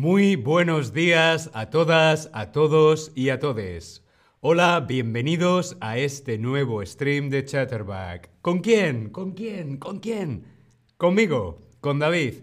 Muy buenos días a todas, a todos y a todes. Hola, bienvenidos a este nuevo stream de Chatterback. ¿Con quién? ¿Con quién? ¿Con quién? Conmigo, con David.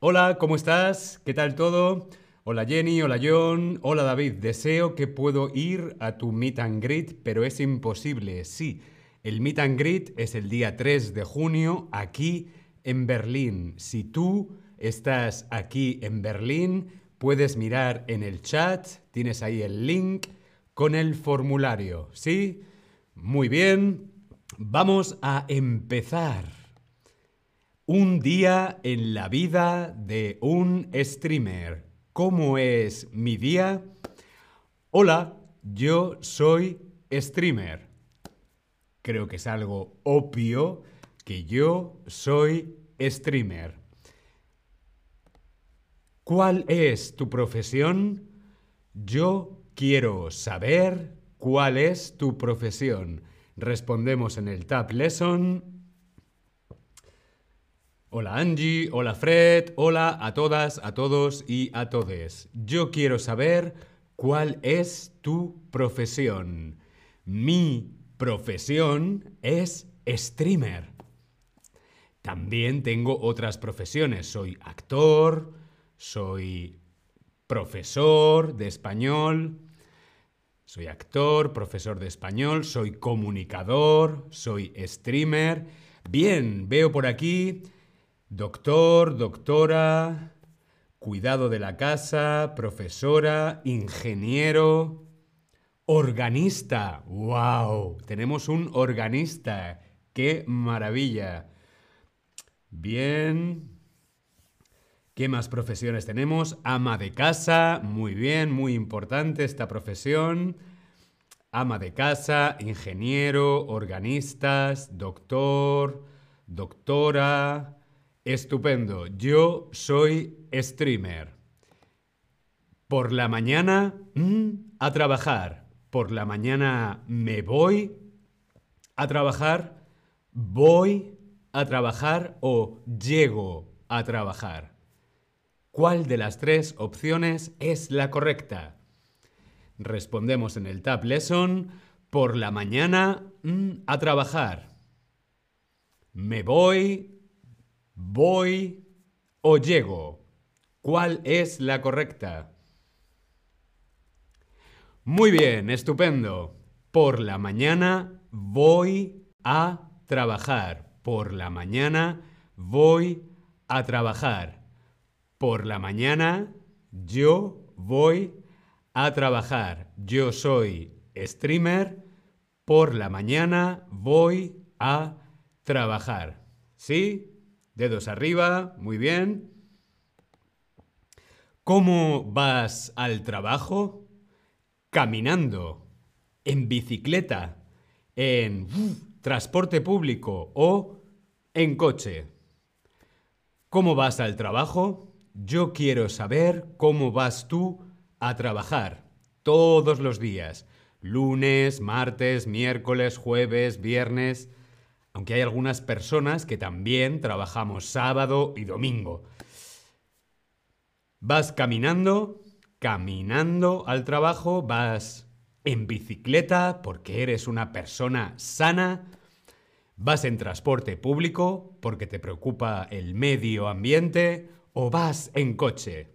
Hola, ¿cómo estás? ¿Qué tal todo? Hola Jenny, hola John, hola David. Deseo que puedo ir a tu meet and greet, pero es imposible. Sí, el meet and greet es el día 3 de junio aquí en Berlín. Si tú estás aquí en Berlín, puedes mirar en el chat, tienes ahí el link con el formulario. ¿Sí? Muy bien. Vamos a empezar. Un día en la vida de un streamer. ¿Cómo es mi día? Hola, yo soy streamer. Creo que es algo obvio que yo soy streamer. ¿Cuál es tu profesión? Yo quiero saber cuál es tu profesión. Respondemos en el Tab Lesson. Hola Angie, hola Fred, hola a todas, a todos y a todes. Yo quiero saber cuál es tu profesión. Mi profesión es streamer. También tengo otras profesiones. Soy actor, soy profesor de español, soy actor, profesor de español, soy comunicador, soy streamer. Bien, veo por aquí doctor, doctora, cuidado de la casa, profesora, ingeniero, organista. ¡Wow! Tenemos un organista. ¡Qué maravilla! Bien. ¿Qué más profesiones tenemos? Ama de casa. Muy bien, muy importante esta profesión. Ama de casa, ingeniero, organistas, doctor, doctora. Estupendo. Yo soy streamer. Por la mañana mm, a trabajar. Por la mañana me voy a trabajar. Voy a trabajar o llego a trabajar? ¿Cuál de las tres opciones es la correcta? Respondemos en el Tab Lesson por la mañana mm, a trabajar. Me voy, voy o llego. ¿Cuál es la correcta? Muy bien, estupendo. Por la mañana voy a trabajar. Por la mañana voy a trabajar. Por la mañana yo voy a trabajar. Yo soy streamer. Por la mañana voy a trabajar. ¿Sí? Dedos arriba. Muy bien. ¿Cómo vas al trabajo? Caminando. En bicicleta. En transporte público o en coche. ¿Cómo vas al trabajo? Yo quiero saber cómo vas tú a trabajar todos los días. Lunes, martes, miércoles, jueves, viernes. Aunque hay algunas personas que también trabajamos sábado y domingo. ¿Vas caminando? Caminando al trabajo, vas en bicicleta porque eres una persona sana, vas en transporte público porque te preocupa el medio ambiente o vas en coche.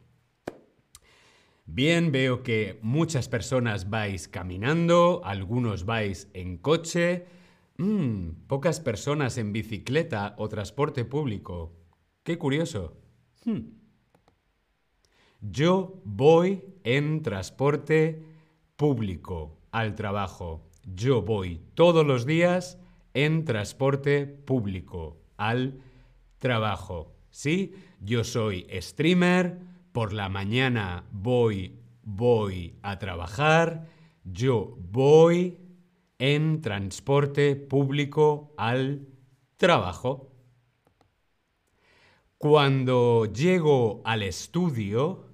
Bien, veo que muchas personas vais caminando, algunos vais en coche, mm, pocas personas en bicicleta o transporte público. Qué curioso. Hmm. Yo voy en transporte público al trabajo. Yo voy todos los días en transporte público al trabajo. ¿Sí? Yo soy streamer, por la mañana voy voy a trabajar, yo voy en transporte público al trabajo. Cuando llego al estudio,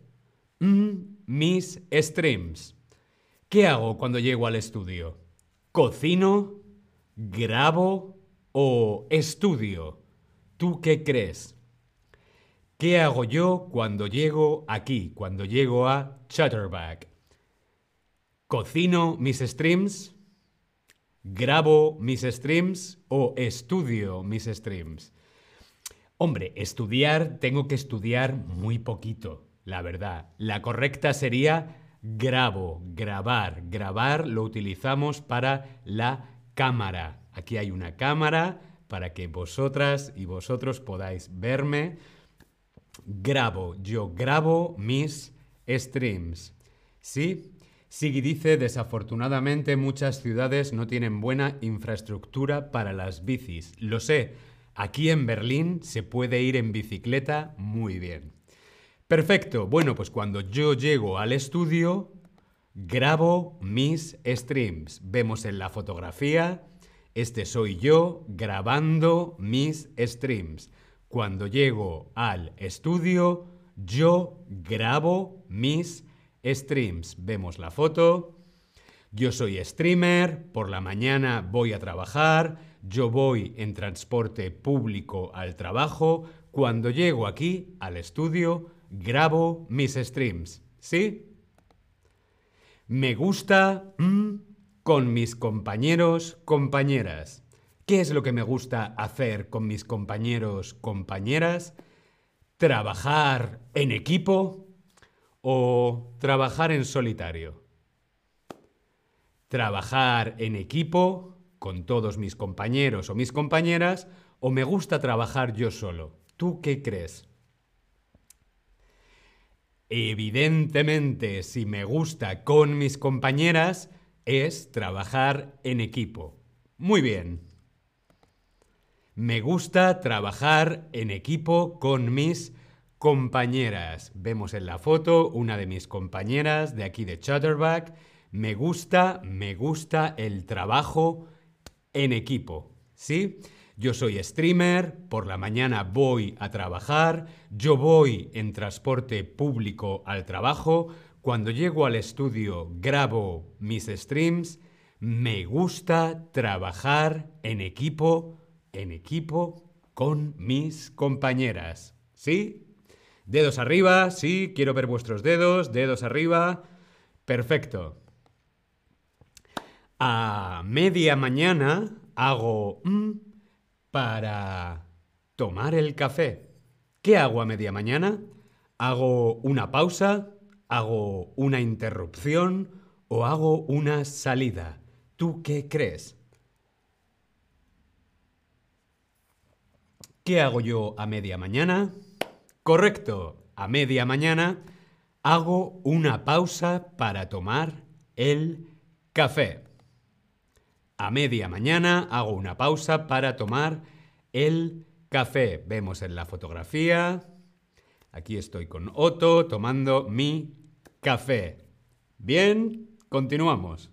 mm, mis streams. ¿Qué hago cuando llego al estudio? ¿Cocino? ¿Grabo? ¿O estudio? ¿Tú qué crees? ¿Qué hago yo cuando llego aquí, cuando llego a Chatterback? ¿Cocino mis streams? ¿Grabo mis streams o estudio mis streams? Hombre, estudiar tengo que estudiar muy poquito, la verdad. La correcta sería grabo, grabar. Grabar lo utilizamos para la cámara. Aquí hay una cámara para que vosotras y vosotros podáis verme. Grabo, yo grabo mis streams. ¿Sí? Sigui dice, desafortunadamente muchas ciudades no tienen buena infraestructura para las bicis. Lo sé, aquí en Berlín se puede ir en bicicleta muy bien. Perfecto, bueno, pues cuando yo llego al estudio, grabo mis streams. Vemos en la fotografía, este soy yo grabando mis streams. Cuando llego al estudio, yo grabo mis streams. Vemos la foto. Yo soy streamer, por la mañana voy a trabajar, yo voy en transporte público al trabajo, cuando llego aquí al estudio, grabo mis streams. ¿Sí? Me gusta mm, con mis compañeros, compañeras. ¿Qué es lo que me gusta hacer con mis compañeros, compañeras? Trabajar en equipo o trabajar en solitario. Trabajar en equipo con todos mis compañeros o mis compañeras o me gusta trabajar yo solo. ¿Tú qué crees? Evidentemente, si me gusta con mis compañeras, es trabajar en equipo. Muy bien. Me gusta trabajar en equipo con mis compañeras. Vemos en la foto una de mis compañeras de aquí de Chatterback. Me gusta, me gusta el trabajo en equipo. ¿Sí? Yo soy streamer, por la mañana voy a trabajar, yo voy en transporte público al trabajo, cuando llego al estudio grabo mis streams, me gusta trabajar en equipo, en equipo con mis compañeras. ¿Sí? Dedos arriba, sí, quiero ver vuestros dedos, dedos arriba. Perfecto. A media mañana hago mm, para tomar el café. ¿Qué hago a media mañana? ¿Hago una pausa? ¿Hago una interrupción? ¿O hago una salida? ¿Tú qué crees? ¿Qué hago yo a media mañana? Correcto. A media mañana hago una pausa para tomar el café. A media mañana hago una pausa para tomar el café. Vemos en la fotografía. Aquí estoy con Otto tomando mi café. Bien, continuamos.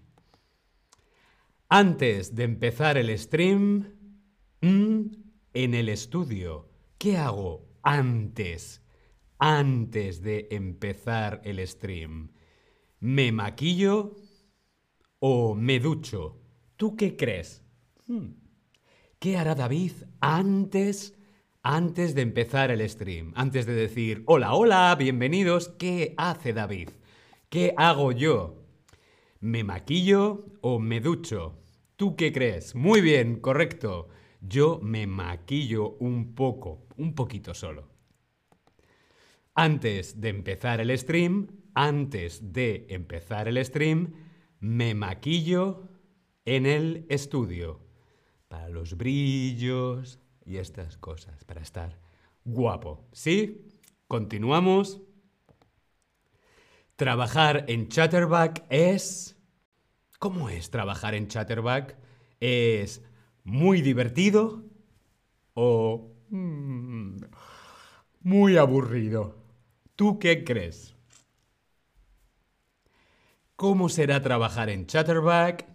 Antes de empezar el stream, mm, en el estudio, ¿qué hago antes, antes de empezar el stream? ¿Me maquillo o me ducho? ¿Tú qué crees? Hmm. ¿Qué hará David antes, antes de empezar el stream? Antes de decir, hola, hola, bienvenidos, ¿qué hace David? ¿Qué hago yo? ¿Me maquillo o me ducho? ¿Tú qué crees? Muy bien, correcto yo me maquillo un poco, un poquito solo. Antes de empezar el stream, antes de empezar el stream, me maquillo en el estudio para los brillos y estas cosas, para estar guapo. ¿Sí? Continuamos. Trabajar en Chatterback es... ¿Cómo es trabajar en Chatterback? Es muy divertido o mm, muy aburrido. ¿Tú qué crees? ¿Cómo será trabajar en Chatterback?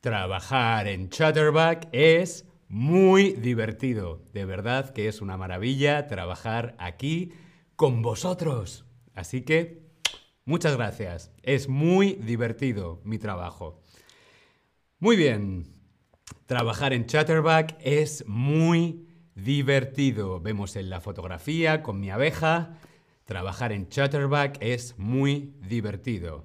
Trabajar en Chatterback es muy divertido. De verdad que es una maravilla trabajar aquí con vosotros. Así que, muchas gracias. Es muy divertido mi trabajo. Muy bien. Trabajar en Chatterback es muy divertido. Vemos en la fotografía con mi abeja. Trabajar en Chatterback es muy divertido.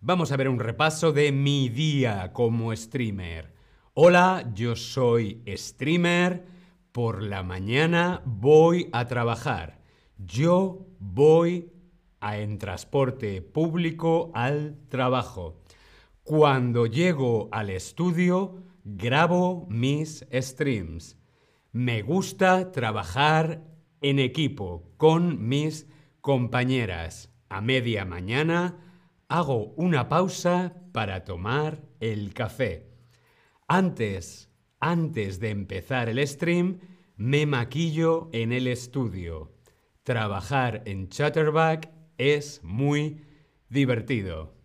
Vamos a ver un repaso de mi día como streamer. Hola, yo soy streamer. Por la mañana voy a trabajar. Yo voy a, en transporte público al trabajo. Cuando llego al estudio, grabo mis streams. Me gusta trabajar en equipo con mis compañeras. A media mañana hago una pausa para tomar el café. Antes, antes de empezar el stream, me maquillo en el estudio. Trabajar en Chatterback es muy divertido.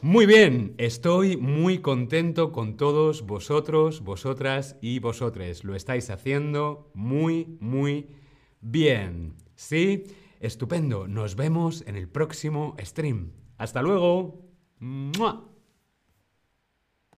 Muy bien, estoy muy contento con todos vosotros, vosotras y vosotres. Lo estáis haciendo muy, muy bien. ¿Sí? Estupendo. Nos vemos en el próximo stream. Hasta luego.